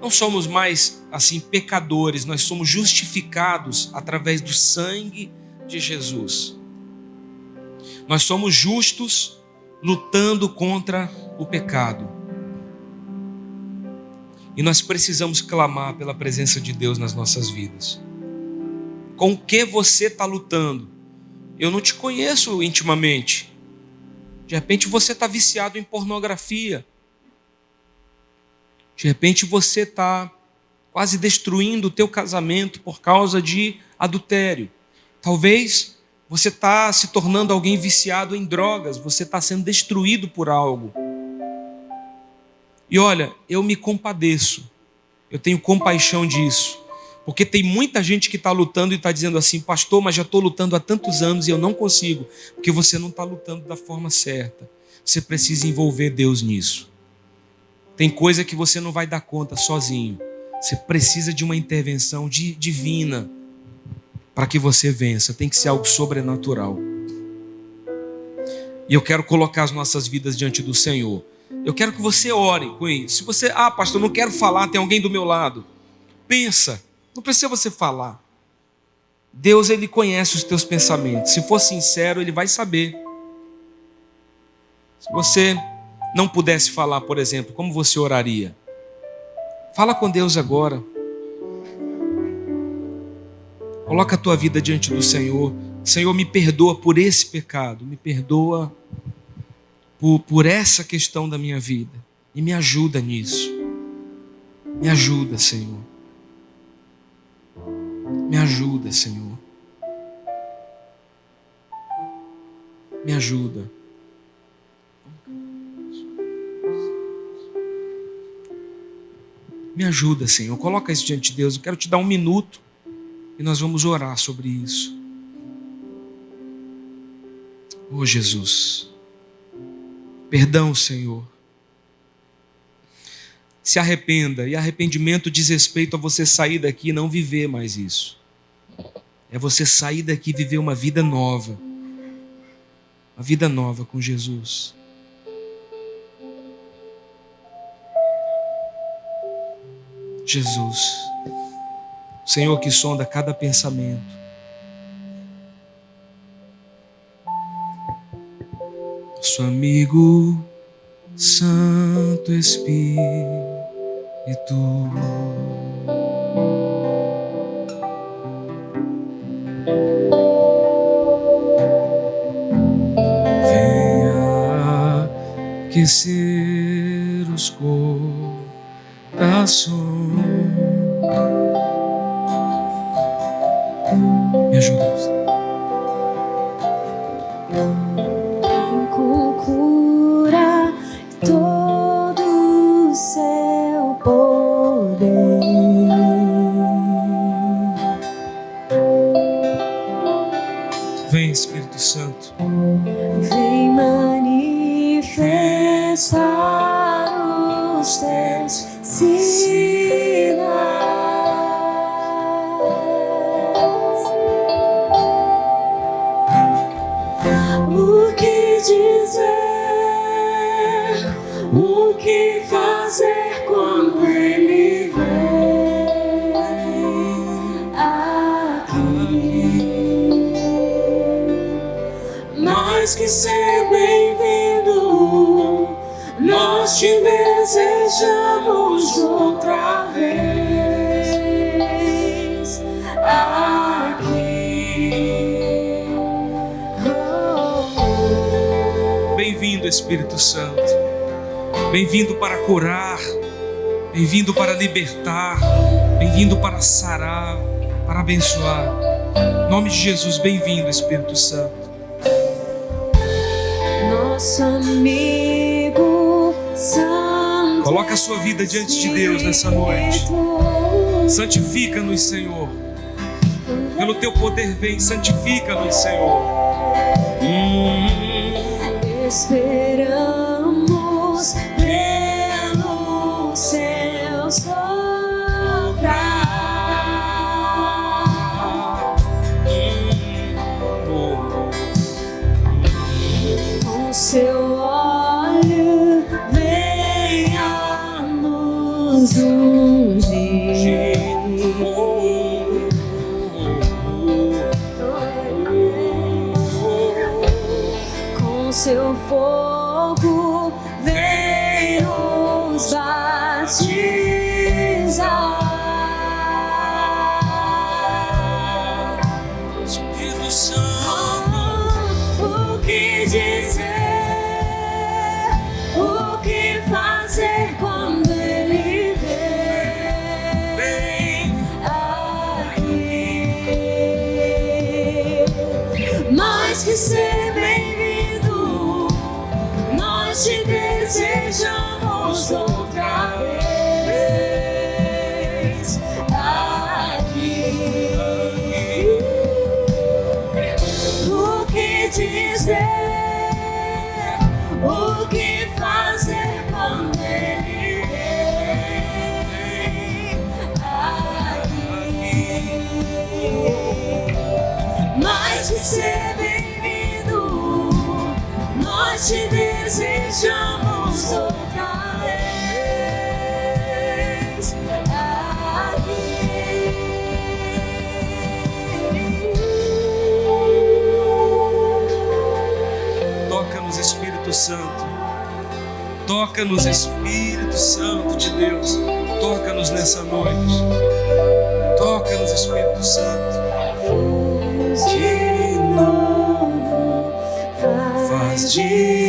não somos mais assim pecadores, nós somos justificados através do sangue de Jesus. Nós somos justos lutando contra o pecado. E nós precisamos clamar pela presença de Deus nas nossas vidas. Com o que você está lutando? Eu não te conheço intimamente. De repente você está viciado em pornografia. De repente você está quase destruindo o teu casamento por causa de adultério. Talvez você está se tornando alguém viciado em drogas, você está sendo destruído por algo. E olha, eu me compadeço, eu tenho compaixão disso, porque tem muita gente que está lutando e está dizendo assim, pastor, mas já estou lutando há tantos anos e eu não consigo, porque você não está lutando da forma certa. Você precisa envolver Deus nisso. Tem coisa que você não vai dar conta sozinho. Você precisa de uma intervenção divina para que você vença. Tem que ser algo sobrenatural. E eu quero colocar as nossas vidas diante do Senhor. Eu quero que você ore com isso. Se você, ah, pastor, não quero falar, tem alguém do meu lado. Pensa, não precisa você falar. Deus ele conhece os teus pensamentos. Se for sincero, ele vai saber. Se você não pudesse falar, por exemplo, como você oraria? Fala com Deus agora. Coloca a tua vida diante do Senhor. Senhor, me perdoa por esse pecado, me perdoa por, por essa questão da minha vida e me ajuda nisso. Me ajuda, Senhor. Me ajuda, Senhor. Me ajuda. Me ajuda, Senhor. Coloca isso diante de Deus. Eu quero te dar um minuto e nós vamos orar sobre isso. Oh, Jesus. Perdão, Senhor. Se arrependa, e arrependimento diz respeito a você sair daqui e não viver mais isso. É você sair daqui e viver uma vida nova. Uma vida nova com Jesus. Jesus, Senhor que sonda cada pensamento. Nosso amigo, Santo Espírito. Venha aquecer os corações. Me. Que fazer quando ele vem aqui? Mais que ser bem-vindo, nós te desejamos outra vez aqui. Bem-vindo, Espírito Santo. Bem-vindo para curar. Bem-vindo para libertar. Bem-vindo para sarar, para abençoar. Em nome de Jesus, bem-vindo, Espírito Santo. Nosso amigo Santo. Coloca a sua vida diante de Deus nessa noite. Santifica-nos, Senhor. Pelo teu poder vem, santifica-nos, Senhor. Hum. Te desejamos sejamos outra vez aqui. Toca-nos, Espírito Santo. Toca-nos, Espírito Santo de Deus. Toca-nos nessa noite. Toca-nos, Espírito Santo. Faz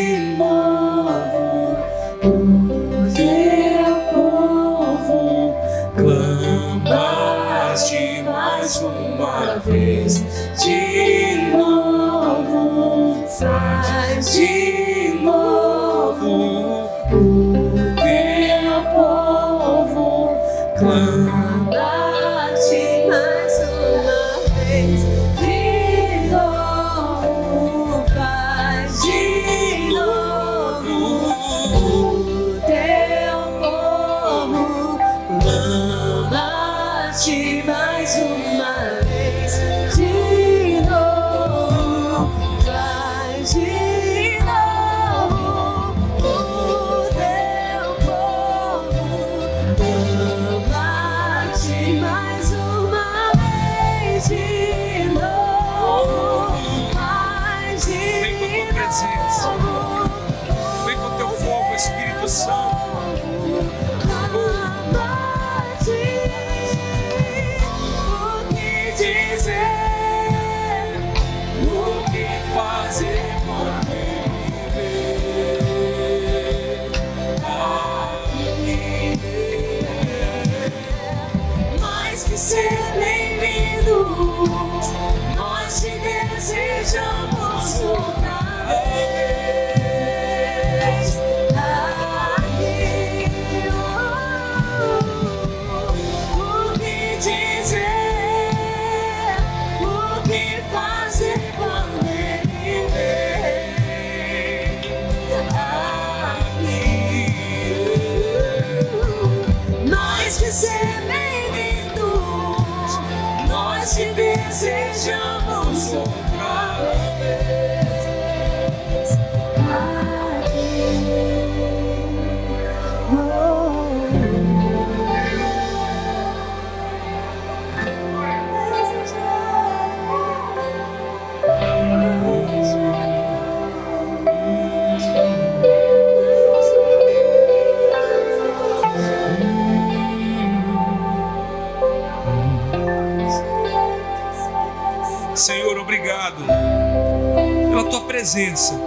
presença,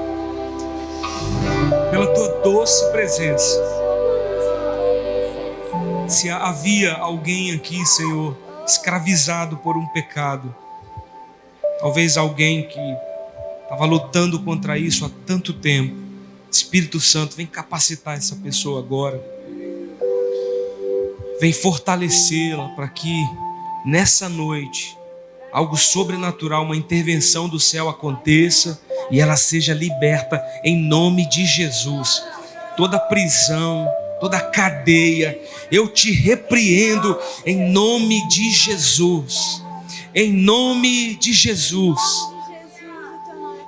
pela tua doce presença. Se havia alguém aqui, Senhor, escravizado por um pecado, talvez alguém que estava lutando contra isso há tanto tempo, Espírito Santo, vem capacitar essa pessoa agora, vem fortalecê-la para que nessa noite algo sobrenatural, uma intervenção do céu aconteça e ela seja liberta em nome de Jesus. Toda prisão, toda cadeia, eu te repreendo em nome de Jesus. Em nome de Jesus.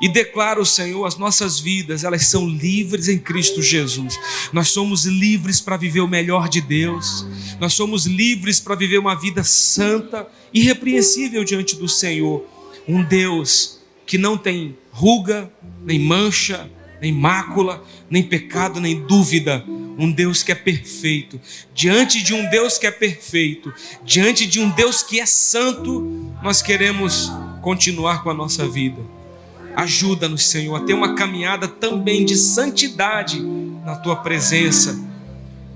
E declaro, Senhor, as nossas vidas, elas são livres em Cristo Jesus. Nós somos livres para viver o melhor de Deus. Nós somos livres para viver uma vida santa, irrepreensível diante do Senhor. Um Deus que não tem ruga, nem mancha, nem mácula, nem pecado, nem dúvida. Um Deus que é perfeito. Diante de um Deus que é perfeito, diante de um Deus que é santo, nós queremos continuar com a nossa vida. Ajuda-nos, Senhor, a ter uma caminhada também de santidade na tua presença.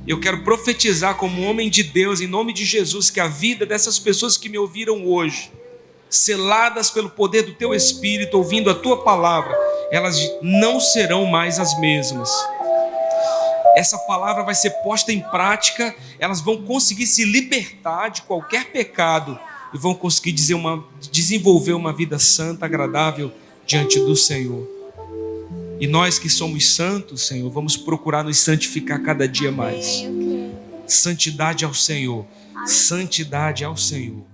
Eu quero profetizar como homem de Deus, em nome de Jesus, que a vida dessas pessoas que me ouviram hoje, seladas pelo poder do teu Espírito, ouvindo a tua palavra, elas não serão mais as mesmas. Essa palavra vai ser posta em prática, elas vão conseguir se libertar de qualquer pecado e vão conseguir uma, desenvolver uma vida santa, agradável diante do Senhor. E nós que somos santos, Senhor, vamos procurar nos santificar cada dia mais. Santidade ao Senhor. Santidade ao Senhor.